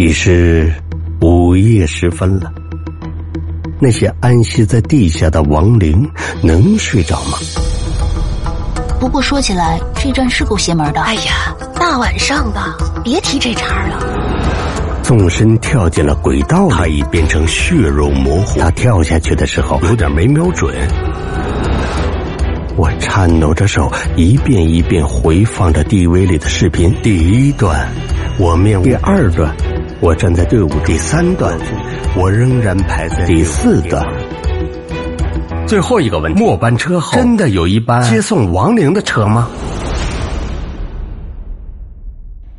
已是午夜时分了，那些安息在地下的亡灵能睡着吗？不过说起来，这站是够邪门的。哎呀，大晚上的，别提这茬了。纵身跳进了轨道，他已变成血肉模糊。他跳下去的时候有点没瞄准。我颤抖着手，一遍一遍回放着 DV 里的视频。第一段，我面；第二段，我站在队伍；第三段，我仍然排在第四段。最后一个问题：末班车后真的有一班接送亡灵的车吗？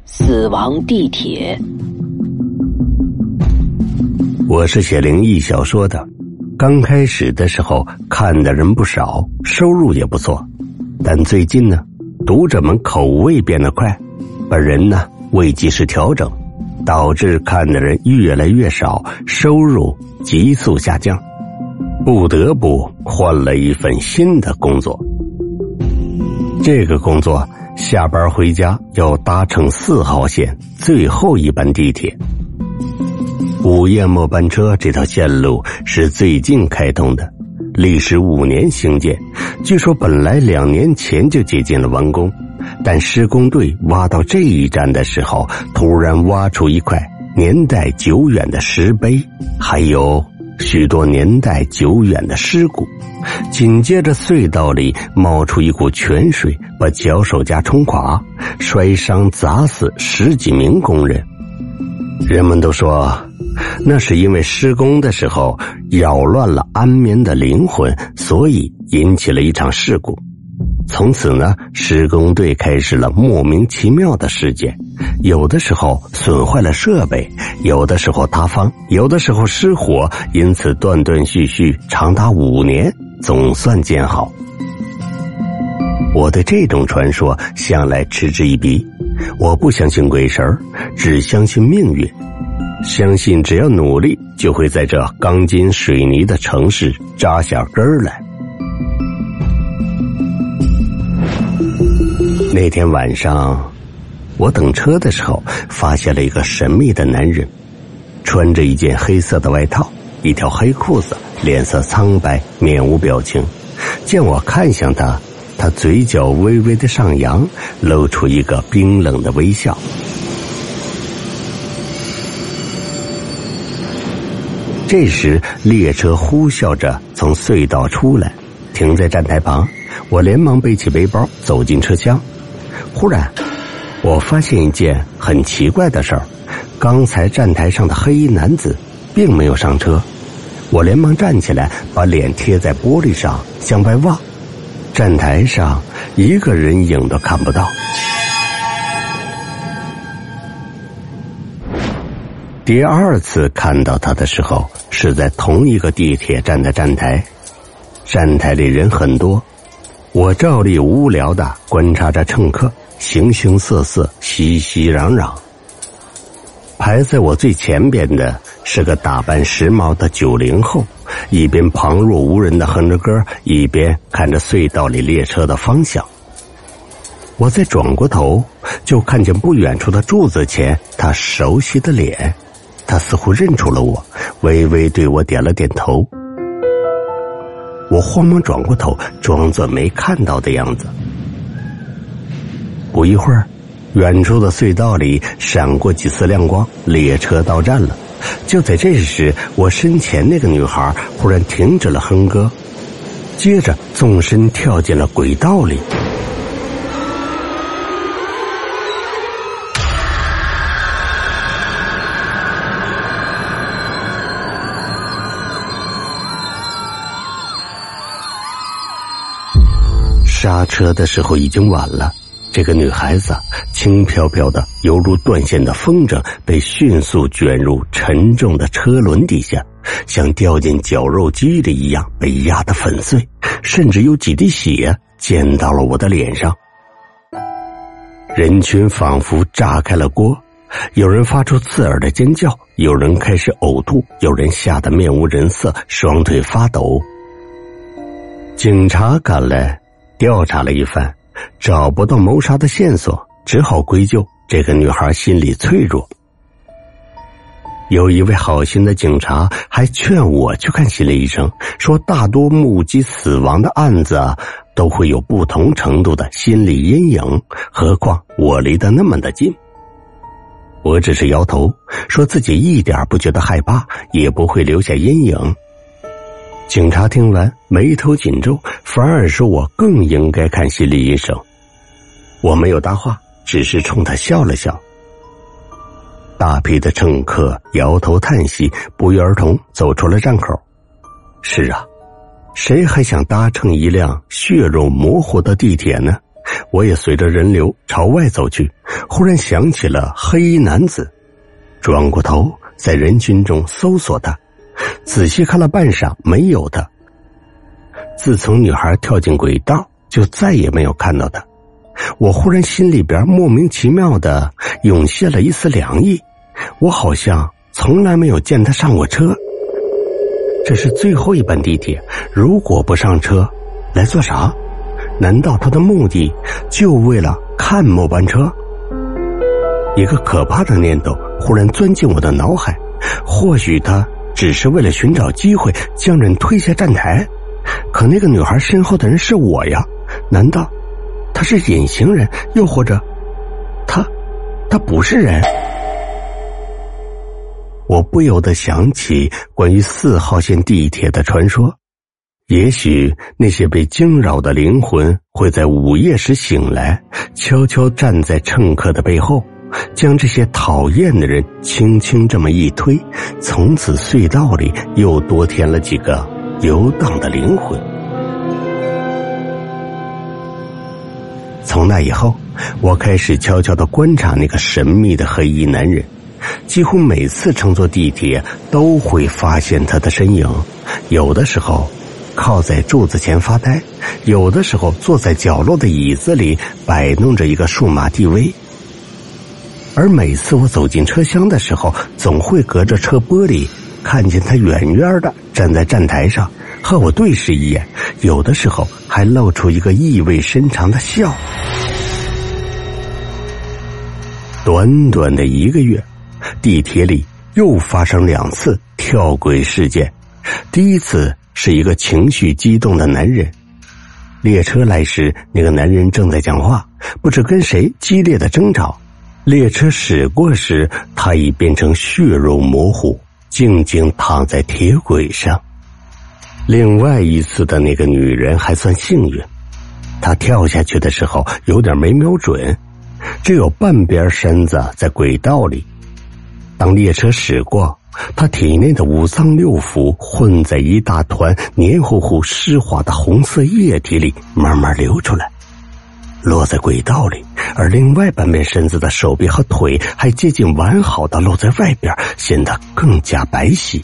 死亡地铁。我是写灵异小说的。刚开始的时候看的人不少，收入也不错，但最近呢，读者们口味变得快，本人呢未及时调整，导致看的人越来越少，收入急速下降，不得不换了一份新的工作。这个工作下班回家要搭乘四号线最后一班地铁。午夜末班车这条线路是最近开通的，历时五年兴建。据说本来两年前就接近了完工，但施工队挖到这一站的时候，突然挖出一块年代久远的石碑，还有许多年代久远的尸骨。紧接着，隧道里冒出一股泉水，把脚手架冲垮，摔伤砸死十几名工人。人们都说。那是因为施工的时候扰乱了安眠的灵魂，所以引起了一场事故。从此呢，施工队开始了莫名其妙的事件，有的时候损坏了设备，有的时候塌方，有的时候失火，因此断断续续长达五年，总算建好。我对这种传说向来嗤之以鼻，我不相信鬼神只相信命运。相信只要努力，就会在这钢筋水泥的城市扎下根儿来。那天晚上，我等车的时候，发现了一个神秘的男人，穿着一件黑色的外套，一条黑裤子，脸色苍白，面无表情。见我看向他，他嘴角微微的上扬，露出一个冰冷的微笑。这时，列车呼啸着从隧道出来，停在站台旁。我连忙背起背包走进车厢。忽然，我发现一件很奇怪的事儿：刚才站台上的黑衣男子并没有上车。我连忙站起来，把脸贴在玻璃上向外望。站台上一个人影都看不到。第二次看到他的时候，是在同一个地铁站的站台，站台里人很多，我照例无聊的观察着乘客，形形色色，熙熙攘攘。排在我最前边的是个打扮时髦的九零后，一边旁若无人的哼着歌，一边看着隧道里列车的方向。我再转过头，就看见不远处的柱子前，他熟悉的脸。他似乎认出了我，微微对我点了点头。我慌忙转过头，装作没看到的样子。不一会儿，远处的隧道里闪过几丝亮光，列车到站了。就在这时，我身前那个女孩忽然停止了哼歌，接着纵身跳进了轨道里。刹车的时候已经晚了，这个女孩子轻飘飘的，犹如断线的风筝，被迅速卷入沉重的车轮底下，像掉进绞肉机里一样被压得粉碎，甚至有几滴血溅到了我的脸上。人群仿佛炸开了锅，有人发出刺耳的尖叫，有人开始呕吐，有人吓得面无人色，双腿发抖。警察赶来。调查了一番，找不到谋杀的线索，只好归咎这个女孩心理脆弱。有一位好心的警察还劝我去看心理医生，说大多目击死亡的案子都会有不同程度的心理阴影，何况我离得那么的近。我只是摇头，说自己一点不觉得害怕，也不会留下阴影。警察听完，眉头紧皱，反而说我更应该看心理医生。我没有搭话，只是冲他笑了笑。大批的乘客摇头叹息，不约而同走出了站口。是啊，谁还想搭乘一辆血肉模糊的地铁呢？我也随着人流朝外走去，忽然想起了黑衣男子，转过头在人群中搜索他，仔细看了半晌，没有他。自从女孩跳进轨道，就再也没有看到他。我忽然心里边莫名其妙的涌现了一丝凉意。我好像从来没有见他上过车。这是最后一班地铁，如果不上车，来做啥？难道他的目的就为了看末班车？一个可怕的念头忽然钻进我的脑海，或许他只是为了寻找机会将人推下站台。可那个女孩身后的人是我呀？难道他是隐形人？又或者他他不是人？我不由得想起关于四号线地铁的传说，也许那些被惊扰的灵魂会在午夜时醒来，悄悄站在乘客的背后，将这些讨厌的人轻轻这么一推，从此隧道里又多添了几个游荡的灵魂。从那以后，我开始悄悄的观察那个神秘的黑衣男人。几乎每次乘坐地铁都会发现他的身影，有的时候靠在柱子前发呆，有的时候坐在角落的椅子里摆弄着一个数码 DV。而每次我走进车厢的时候，总会隔着车玻璃看见他远远的站在站台上和我对视一眼，有的时候还露出一个意味深长的笑。短短的一个月。地铁里又发生两次跳轨事件，第一次是一个情绪激动的男人。列车来时，那个男人正在讲话，不知跟谁激烈的争吵。列车驶过时，他已变成血肉模糊，静静躺在铁轨上。另外一次的那个女人还算幸运，她跳下去的时候有点没瞄准，只有半边身子在轨道里。当列车驶过，他体内的五脏六腑混在一大团黏糊糊、湿滑的红色液体里，慢慢流出来，落在轨道里。而另外半边身子的手臂和腿还接近完好的露在外边，显得更加白皙。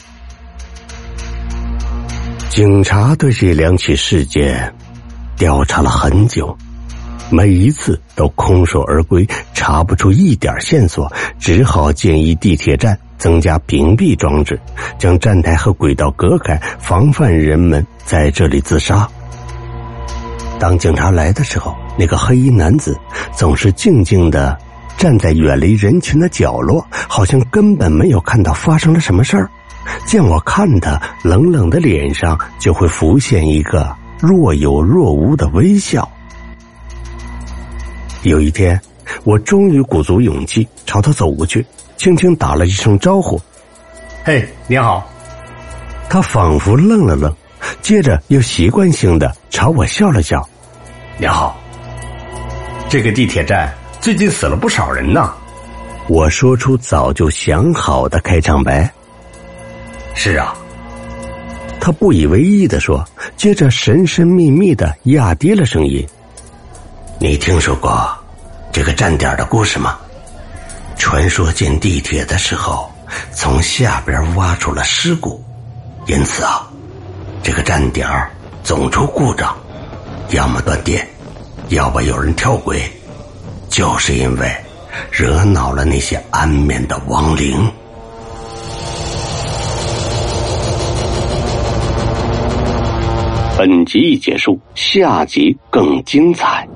警察对这两起事件调查了很久。每一次都空手而归，查不出一点线索，只好建议地铁站增加屏蔽装置，将站台和轨道隔开，防范人们在这里自杀。当警察来的时候，那个黑衣男子总是静静的站在远离人群的角落，好像根本没有看到发生了什么事儿。见我看他，冷冷的脸上就会浮现一个若有若无的微笑。有一天，我终于鼓足勇气朝他走过去，轻轻打了一声招呼：“嘿，你好。”他仿佛愣了愣，接着又习惯性的朝我笑了笑：“你好。”这个地铁站最近死了不少人呢。我说出早就想好的开场白。是啊，他不以为意的说，接着神神秘秘的压低了声音。你听说过这个站点的故事吗？传说建地铁的时候，从下边挖出了尸骨，因此啊，这个站点总出故障，要么断电，要不有人跳轨，就是因为惹恼了那些安眠的亡灵。本集已结束，下集更精彩。